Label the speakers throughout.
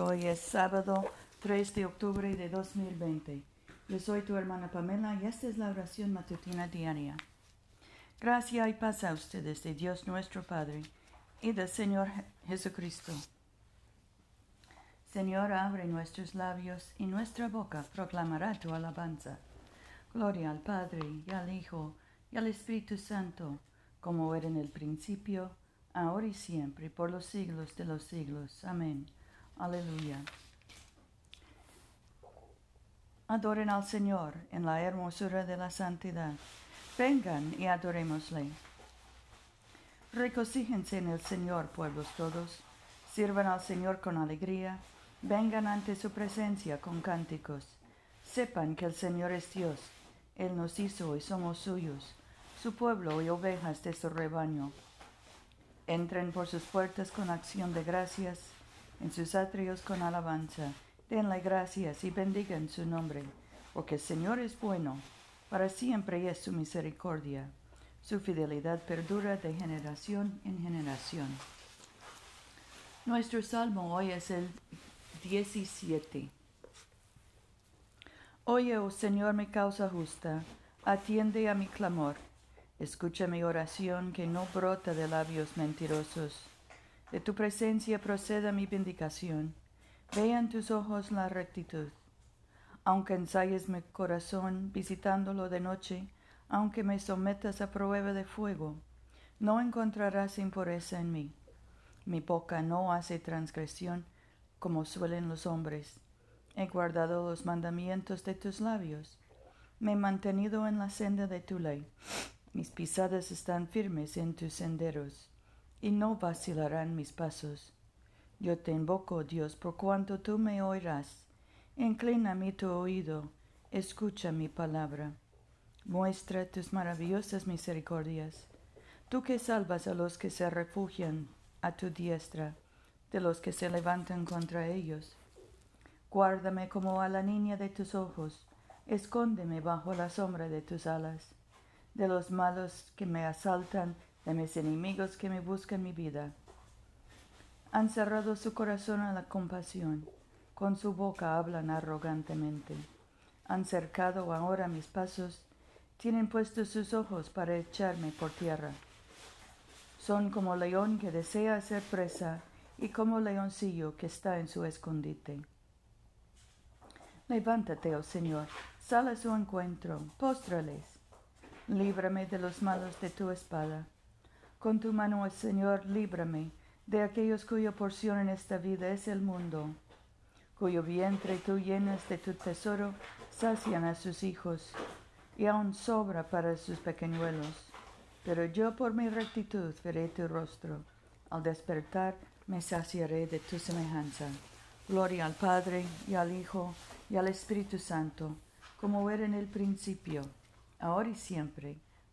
Speaker 1: Hoy es sábado 3 de octubre de 2020. Yo soy tu hermana Pamela y esta es la oración matutina diaria. Gracia y paz a ustedes de Dios nuestro Padre y del Señor Jesucristo. Señor, abre nuestros labios y nuestra boca proclamará tu alabanza. Gloria al Padre y al Hijo y al Espíritu Santo, como era en el principio, ahora y siempre, por los siglos de los siglos. Amén. Aleluya. Adoren al Señor en la hermosura de la santidad. Vengan y adorémosle. Recocíjense en el Señor, pueblos todos. Sirvan al Señor con alegría. Vengan ante su presencia con cánticos. Sepan que el Señor es Dios. Él nos hizo y somos suyos, su pueblo y ovejas de su rebaño. Entren por sus puertas con acción de gracias en sus atrios con alabanza. Denle gracias y bendigan su nombre, porque el Señor es bueno, para siempre es su misericordia. Su fidelidad perdura de generación en generación. Nuestro salmo hoy es el 17. Oye, oh Señor, mi causa justa, atiende a mi clamor. Escucha mi oración que no brota de labios mentirosos. De tu presencia proceda mi vindicación. Vean tus ojos la rectitud. Aunque ensayes mi corazón visitándolo de noche, aunque me sometas a prueba de fuego, no encontrarás impureza en mí. Mi boca no hace transgresión como suelen los hombres. He guardado los mandamientos de tus labios. Me he mantenido en la senda de tu ley. Mis pisadas están firmes en tus senderos y no vacilarán mis pasos. Yo te invoco, Dios, por cuanto tú me oirás. Inclina mi tu oído, escucha mi palabra. Muestra tus maravillosas misericordias. Tú que salvas a los que se refugian a tu diestra, de los que se levantan contra ellos. Guárdame como a la niña de tus ojos, escóndeme bajo la sombra de tus alas, de los malos que me asaltan de mis enemigos que me buscan mi vida. Han cerrado su corazón a la compasión, con su boca hablan arrogantemente. Han cercado ahora mis pasos, tienen puestos sus ojos para echarme por tierra. Son como león que desea hacer presa y como leoncillo que está en su escondite. Levántate, oh Señor, sal a su encuentro, póstrales. Líbrame de los malos de tu espada con tu mano, oh Señor, líbrame de aquellos cuya porción en esta vida es el mundo, cuyo vientre tú llenas de tu tesoro, sacian a sus hijos, y aún sobra para sus pequeñuelos. Pero yo por mi rectitud veré tu rostro. Al despertar me saciaré de tu semejanza. Gloria al Padre y al Hijo y al Espíritu Santo, como era en el principio, ahora y siempre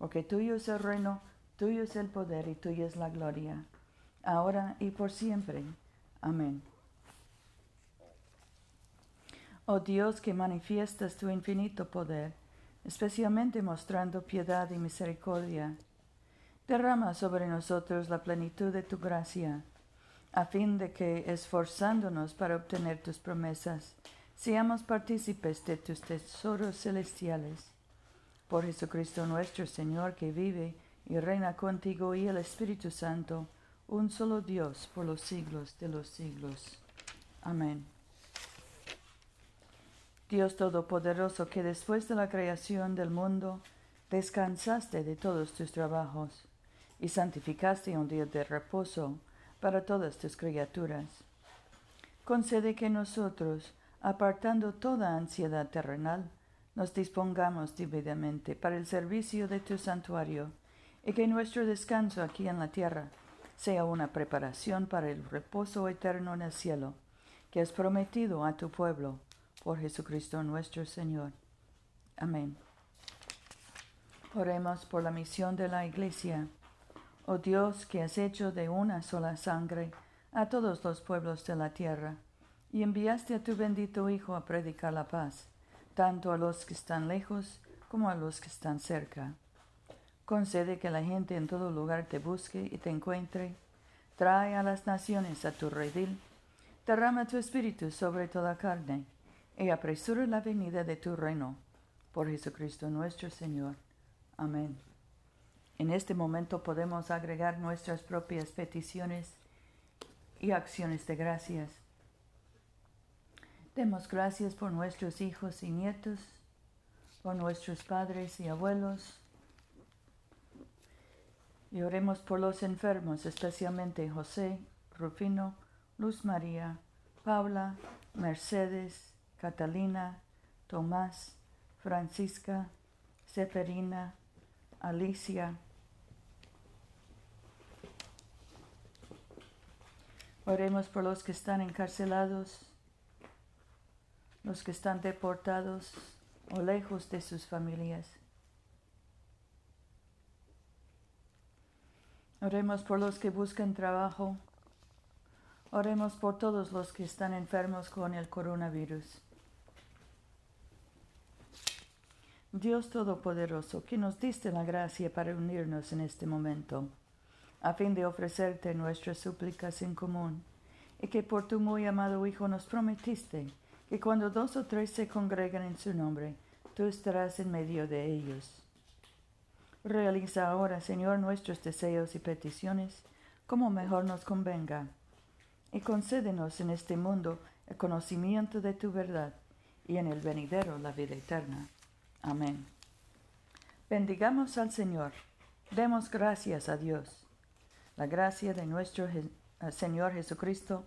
Speaker 1: porque tuyo es el reino, tuyo es el poder y tuya es la gloria, ahora y por siempre. Amén. Oh Dios que manifiestas tu infinito poder, especialmente mostrando piedad y misericordia, derrama sobre nosotros la plenitud de tu gracia, a fin de que, esforzándonos para obtener tus promesas, seamos partícipes de tus tesoros celestiales por Jesucristo nuestro Señor, que vive y reina contigo y el Espíritu Santo, un solo Dios por los siglos de los siglos. Amén. Dios Todopoderoso, que después de la creación del mundo descansaste de todos tus trabajos y santificaste un día de reposo para todas tus criaturas. Concede que nosotros, apartando toda ansiedad terrenal, nos dispongamos debidamente para el servicio de tu santuario, y que nuestro descanso aquí en la tierra sea una preparación para el reposo eterno en el cielo, que has prometido a tu pueblo, por Jesucristo nuestro Señor. Amén. Oremos por la misión de la Iglesia. Oh Dios, que has hecho de una sola sangre a todos los pueblos de la tierra, y enviaste a tu bendito Hijo a predicar la paz, tanto a los que están lejos como a los que están cerca. Concede que la gente en todo lugar te busque y te encuentre. Trae a las naciones a tu redil. Derrama tu espíritu sobre toda carne y apresura la venida de tu reino. Por Jesucristo nuestro Señor. Amén. En este momento podemos agregar nuestras propias peticiones y acciones de gracias. Demos gracias por nuestros hijos y nietos, por nuestros padres y abuelos. Y oremos por los enfermos, especialmente José, Rufino, Luz María, Paula, Mercedes, Catalina, Tomás, Francisca, Seferina, Alicia. Oremos por los que están encarcelados, los que están deportados o lejos de sus familias. Oremos por los que buscan trabajo. Oremos por todos los que están enfermos con el coronavirus. Dios Todopoderoso, que nos diste la gracia para unirnos en este momento, a fin de ofrecerte nuestras súplicas en común, y que por tu muy amado Hijo nos prometiste que cuando dos o tres se congregan en su nombre, tú estarás en medio de ellos. Realiza ahora, Señor, nuestros deseos y peticiones como mejor nos convenga, y concédenos en este mundo el conocimiento de tu verdad y en el venidero la vida eterna. Amén. Bendigamos al Señor. Demos gracias a Dios. La gracia de nuestro Señor Jesucristo,